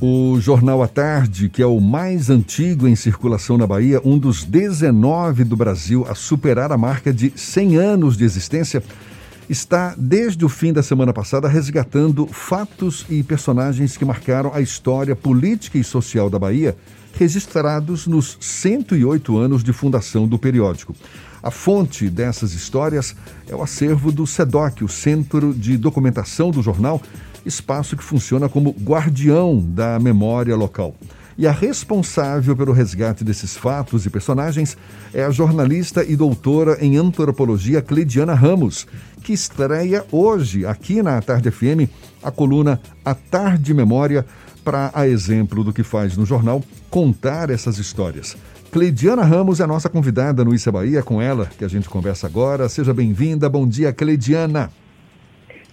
O Jornal à Tarde, que é o mais antigo em circulação na Bahia, um dos 19 do Brasil a superar a marca de 100 anos de existência, está desde o fim da semana passada resgatando fatos e personagens que marcaram a história política e social da Bahia, registrados nos 108 anos de fundação do periódico. A fonte dessas histórias é o acervo do SEDOC, o Centro de Documentação do Jornal, espaço que funciona como guardião da memória local. E a responsável pelo resgate desses fatos e personagens é a jornalista e doutora em antropologia Cleidiana Ramos, que estreia hoje, aqui na Tarde FM, a coluna A Tarde Memória, para, a exemplo do que faz no jornal, contar essas histórias. Cleidiana Ramos é a nossa convidada no Issa Bahia, com ela que a gente conversa agora. Seja bem-vinda. Bom dia, Cleidiana.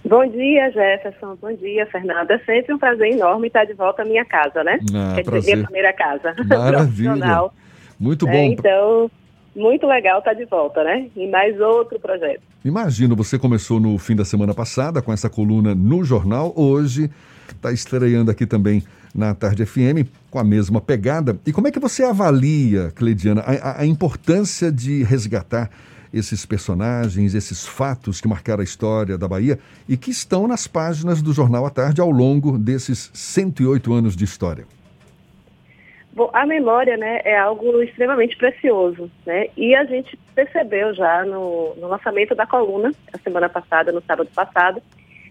Bom dia, Jefferson. Bom dia, Fernanda. É sempre um prazer enorme estar de volta à minha casa, né? Ah, Quer dizer, minha primeira casa. Maravilha. Muito bom. É, então, muito legal estar de volta, né? E mais outro projeto. Imagino, você começou no fim da semana passada com essa coluna no jornal. Hoje está estreando aqui também na Tarde FM com a mesma pegada. E como é que você avalia, Cleidiana, a, a importância de resgatar esses personagens, esses fatos que marcaram a história da Bahia e que estão nas páginas do Jornal à Tarde ao longo desses 108 anos de história? Bom, a memória né, é algo extremamente precioso, né? E a gente percebeu já no, no lançamento da coluna, a semana passada, no sábado passado,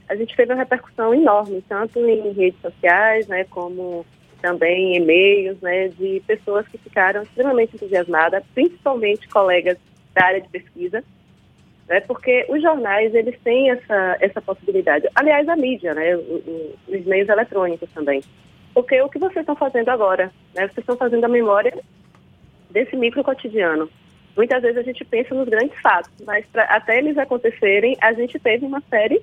a gente teve uma repercussão enorme, tanto em redes sociais, né, como também e-mails, né, de pessoas que ficaram extremamente entusiasmadas, principalmente colegas da área de pesquisa, né, porque os jornais eles têm essa, essa possibilidade. Aliás, a mídia, né, os meios eletrônicos também. Porque o que vocês estão fazendo agora? Né, vocês estão fazendo a memória desse micro cotidiano. Muitas vezes a gente pensa nos grandes fatos, mas pra, até eles acontecerem, a gente teve uma série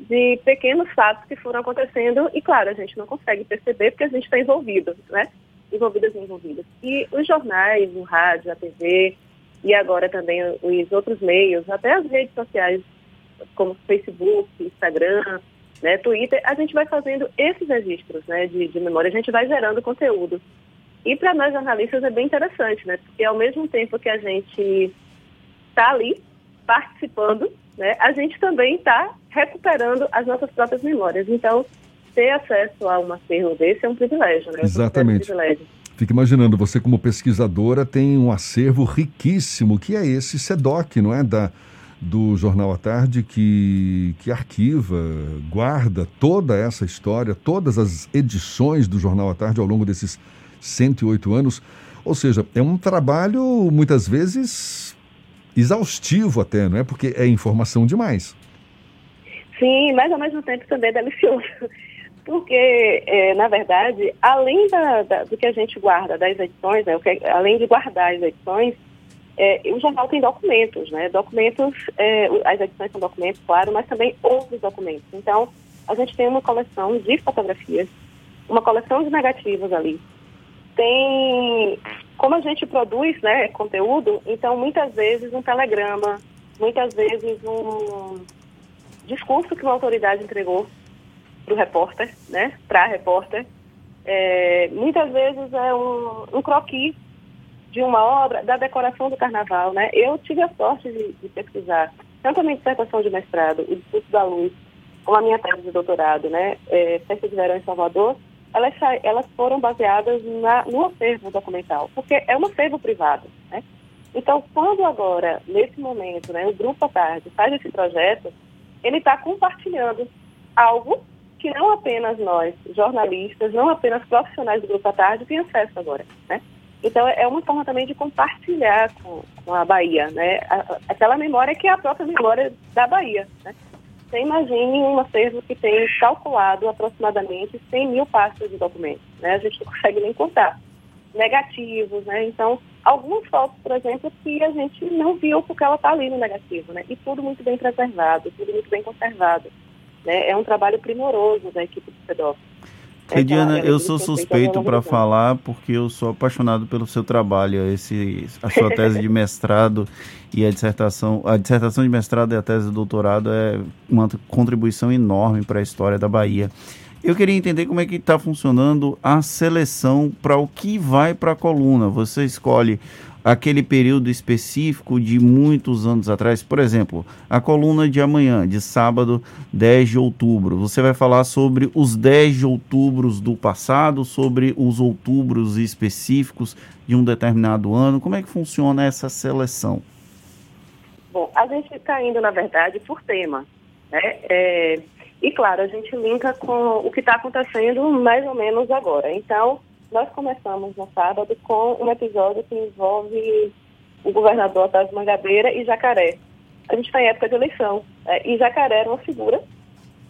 de pequenos fatos que foram acontecendo e, claro, a gente não consegue perceber porque a gente está envolvido, né? Envolvidas e envolvidas. E os jornais, o rádio, a TV, e agora também os outros meios, até as redes sociais como Facebook, Instagram, né, Twitter, a gente vai fazendo esses registros né, de, de memória, a gente vai gerando conteúdo. E para nós jornalistas é bem interessante, né, porque ao mesmo tempo que a gente está ali participando, né, a gente também está recuperando as nossas próprias memórias. Então, ter acesso a um acervo desse é um privilégio. Né? Exatamente. Um privilégio. Fico imaginando, você como pesquisadora tem um acervo riquíssimo, que é esse SEDOC, não é? Da, do Jornal à Tarde, que, que arquiva, guarda toda essa história, todas as edições do Jornal à Tarde ao longo desses 108 anos. Ou seja, é um trabalho, muitas vezes, exaustivo até, não é? Porque é informação demais. Sim, mas ao mesmo tempo também é delicioso porque, é, na verdade, além da, da, do que a gente guarda das edições, né, que, além de guardar as edições, é, o jornal tem documentos, né? Documentos, é, as edições são documentos, claro, mas também outros documentos. Então, a gente tem uma coleção de fotografias, uma coleção de negativos ali. Tem, como a gente produz, né, conteúdo, então muitas vezes um telegrama, muitas vezes um discurso que uma autoridade entregou para o repórter, né, para a repórter. É, muitas vezes é um, um croquis de uma obra da decoração do carnaval, né? Eu tive a sorte de, de pesquisar tanto a minha dissertação de mestrado, o discurso da luz, como a minha tese de doutorado, né? É, Festa de Verão em Salvador, elas, elas foram baseadas na, no acervo documental, porque é um acervo privado, né? Então, quando agora, nesse momento, né, o Grupo à Tarde faz esse projeto, ele está compartilhando algo que não apenas nós, jornalistas, não apenas profissionais do Grupo à Tarde, têm acesso agora, né? Então, é uma forma também de compartilhar com, com a Bahia, né? aquela memória que é a própria memória da Bahia, né? Você imagine um acervo que tem calculado aproximadamente 100 mil pastas de documentos, né? A gente não consegue nem contar. Negativos, né? Então, algumas fotos, por exemplo, que a gente não viu porque ela está ali no negativo, né? E tudo muito bem preservado, tudo muito bem conservado. Né? É um trabalho primoroso da equipe do CEDOC. Ediana, eu sou suspeito para falar porque eu sou apaixonado pelo seu trabalho, esse, a sua tese de mestrado e a dissertação, a dissertação de mestrado e a tese de doutorado é uma contribuição enorme para a história da Bahia. Eu queria entender como é que está funcionando a seleção para o que vai para a coluna. Você escolhe aquele período específico de muitos anos atrás. Por exemplo, a coluna de amanhã, de sábado, 10 de outubro. Você vai falar sobre os 10 de outubros do passado, sobre os outubros específicos de um determinado ano. Como é que funciona essa seleção? Bom, a gente está indo, na verdade, por tema. Né? É, e, claro, a gente linka com o que está acontecendo mais ou menos agora. Então, nós começamos no sábado com um episódio que envolve o governador Otávio Mangabeira e Jacaré. A gente está em época de eleição. Né? E Jacaré era uma figura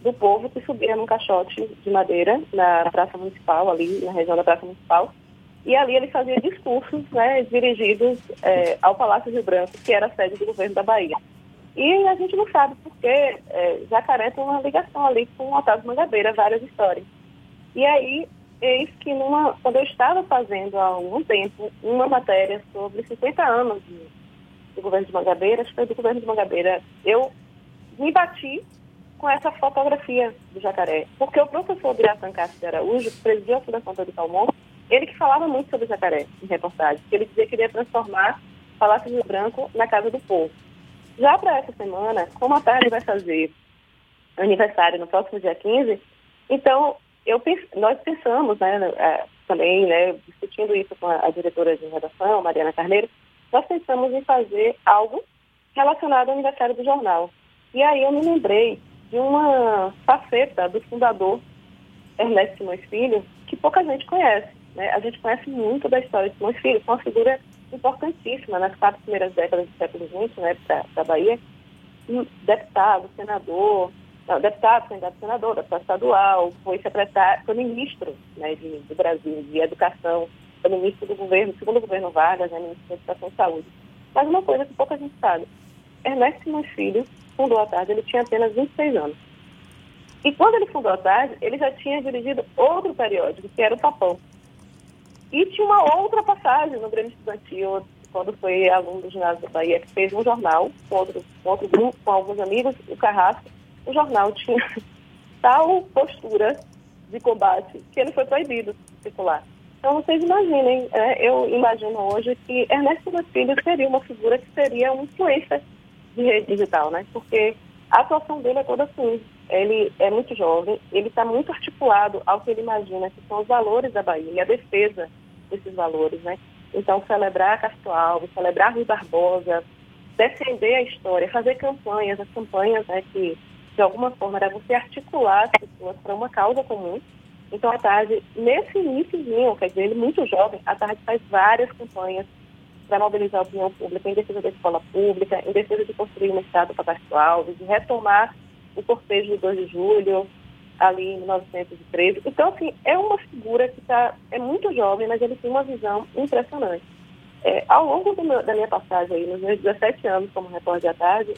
do povo que subia num caixote de madeira na Praça Municipal, ali na região da Praça Municipal. E ali ele fazia discursos né, dirigidos é, ao Palácio Rio Branco, que era a sede do governo da Bahia. E a gente não sabe porque é, Jacaré tem uma ligação ali com Otávio Mangabeira, várias histórias. E aí eis que numa, quando eu estava fazendo há algum tempo uma matéria sobre 50 anos de, do governo de Mangabeira, acho que foi do governo de Mangabeira, eu me bati com essa fotografia do jacaré. Porque o professor Biratan Castro de Araújo, que presidiu a Fundação Pedro Calmon, ele que falava muito sobre o jacaré em reportagem, ele dizia que queria transformar Palácio Rio Branco na Casa do Povo. Já para essa semana, como a tarde vai fazer aniversário no próximo dia 15, então eu, nós pensamos, né, é, também, né, discutindo isso com a, diretora de redação, Mariana Carneiro, nós pensamos em fazer algo relacionado ao aniversário do jornal. E aí eu me lembrei de uma faceta do fundador Ernesto Simões Filho, que pouca gente conhece. Né? A gente conhece muito da história de Simões Filho, foi uma figura importantíssima nas quatro primeiras décadas do século XX, né, da Bahia, deputado, senador, não, deputado, candidato senador, deputado estadual, foi secretário, foi ministro né, de, do Brasil de Educação, foi ministro do governo, segundo o governo Vargas, né, ministro da Educação e Saúde. Mas uma coisa que pouca gente sabe, Ernesto Simões Filho fundou a tarde, ele tinha apenas 26 anos. E quando ele fundou a tarde, ele já tinha dirigido outro periódico, que era o Papão. E tinha uma outra passagem no Grêmio Estudantil, quando foi aluno do ginásio da Bahia, que fez um jornal com outro, com outro grupo, com alguns amigos, o Carrasco, o jornal tinha tal postura de combate que ele foi proibido de circular. Então, vocês imaginem, é, eu imagino hoje que Ernesto Filhos seria uma figura que seria uma influência de rede digital, né? Porque a atuação dele é toda assim. Ele é muito jovem, ele está muito articulado ao que ele imagina que são os valores da Bahia e a defesa desses valores, né? Então, celebrar Castro Alves, celebrar Rui Barbosa, defender a história, fazer campanhas, as campanhas né, que de alguma forma, era você articular as pessoas para uma causa comum. Então, a tarde, nesse iníciozinho, quer dizer, ele muito jovem, a tarde faz várias campanhas para mobilizar a opinião pública em defesa da escola pública, em defesa de construir um Estado para Castro Alves, de retomar o cortejo de 2 de julho, ali em 1913. Então, assim, é uma figura que tá, é muito jovem, mas ele tem uma visão impressionante. É, ao longo meu, da minha passagem aí, nos meus 17 anos como repórter à tarde,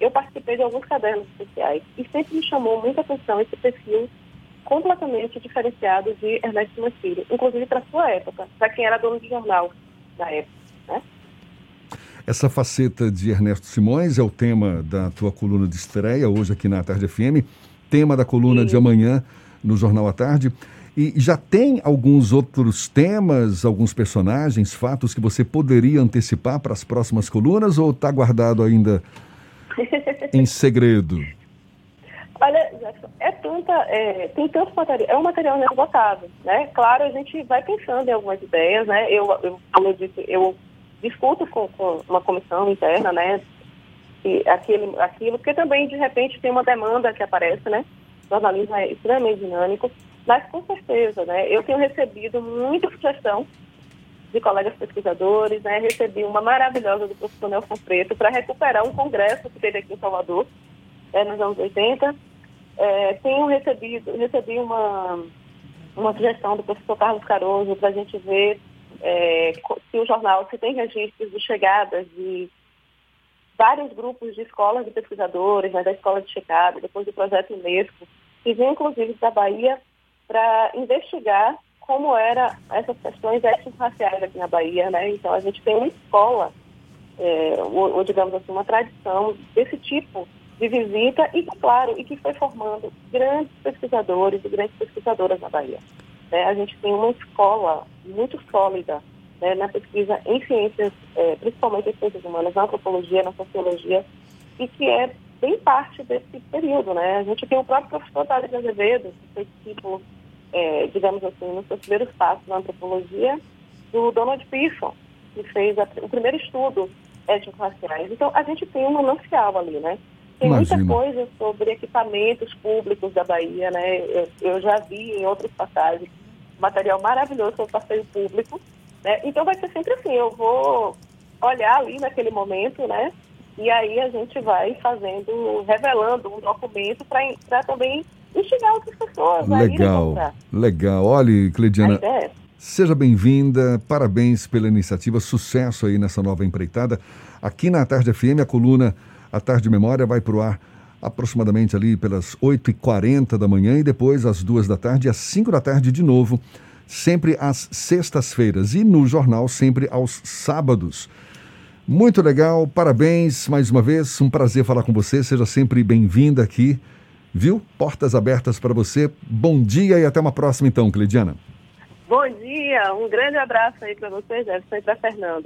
eu participei de alguns cadernos especiais e sempre me chamou muita atenção esse perfil completamente diferenciado de Ernesto Simões Filho, inclusive para sua época, para quem era dono de jornal na época. Né? Essa faceta de Ernesto Simões é o tema da tua coluna de estreia hoje aqui na Tarde FM, tema da coluna Sim. de amanhã no Jornal à Tarde. E já tem alguns outros temas, alguns personagens, fatos que você poderia antecipar para as próximas colunas ou está guardado ainda em segredo? Olha, é tanta, é, tem tanto material, é um material inesgotável, né? Claro, a gente vai pensando em algumas ideias, né? Eu, eu como eu disse, eu discuto com, com uma comissão interna, né? E aquilo, aquilo, porque também, de repente, tem uma demanda que aparece, né? O jornalismo é extremamente dinâmico, mas com certeza, né? Eu tenho recebido muita sugestão de colegas pesquisadores, né? Recebi uma maravilhosa do professor Nelson Preto para recuperar um congresso que teve aqui em Salvador, é, nos anos 80. É, tenho recebido, recebi uma, uma sugestão do professor Carlos Caroso para a gente ver é, se o jornal se tem registros de chegadas de vários grupos de escolas de pesquisadores, né, da Escola de Chicago, depois do projeto Unesco, que vem inclusive da Bahia para investigar como era essas questões étnico-raciais aqui na Bahia, né? Então a gente tem uma escola, é, ou, ou, digamos assim, uma tradição desse tipo de visita e, claro, e que foi formando grandes pesquisadores e grandes pesquisadoras na Bahia. É, a gente tem uma escola muito sólida né, na pesquisa em ciências, é, principalmente em ciências humanas, na antropologia, na sociologia, e que é bem parte desse período. Né? A gente tem o próprio professor Tales Azevedo, que foi tipo, é, digamos assim, nos seus primeiros passos na antropologia, do Donald Pearson, que fez a, o primeiro estudo étnico-raciais. Então, a gente tem um manancial ali, né? Tem Imagina. muita coisa sobre equipamentos públicos da Bahia, né? Eu, eu já vi em outras passagens material maravilhoso sobre passeio público, né? Então vai ser sempre assim, eu vou olhar ali naquele momento, né? E aí a gente vai fazendo, revelando um documento para também instigar outras pessoas. Legal, legal. Olha, Cleidiana, é seja bem-vinda, parabéns pela iniciativa, sucesso aí nessa nova empreitada. Aqui na Tarde FM, a coluna A Tarde Memória vai para o ar aproximadamente ali pelas 8h40 da manhã e depois às duas da tarde e às 5 da tarde de novo, sempre às sextas-feiras e no jornal sempre aos sábados. Muito legal, parabéns mais uma vez, um prazer falar com você, seja sempre bem-vinda aqui, viu? Portas abertas para você. Bom dia e até uma próxima então, Cleidiana. Bom dia, um grande abraço aí para você, Jefferson, e para Fernando.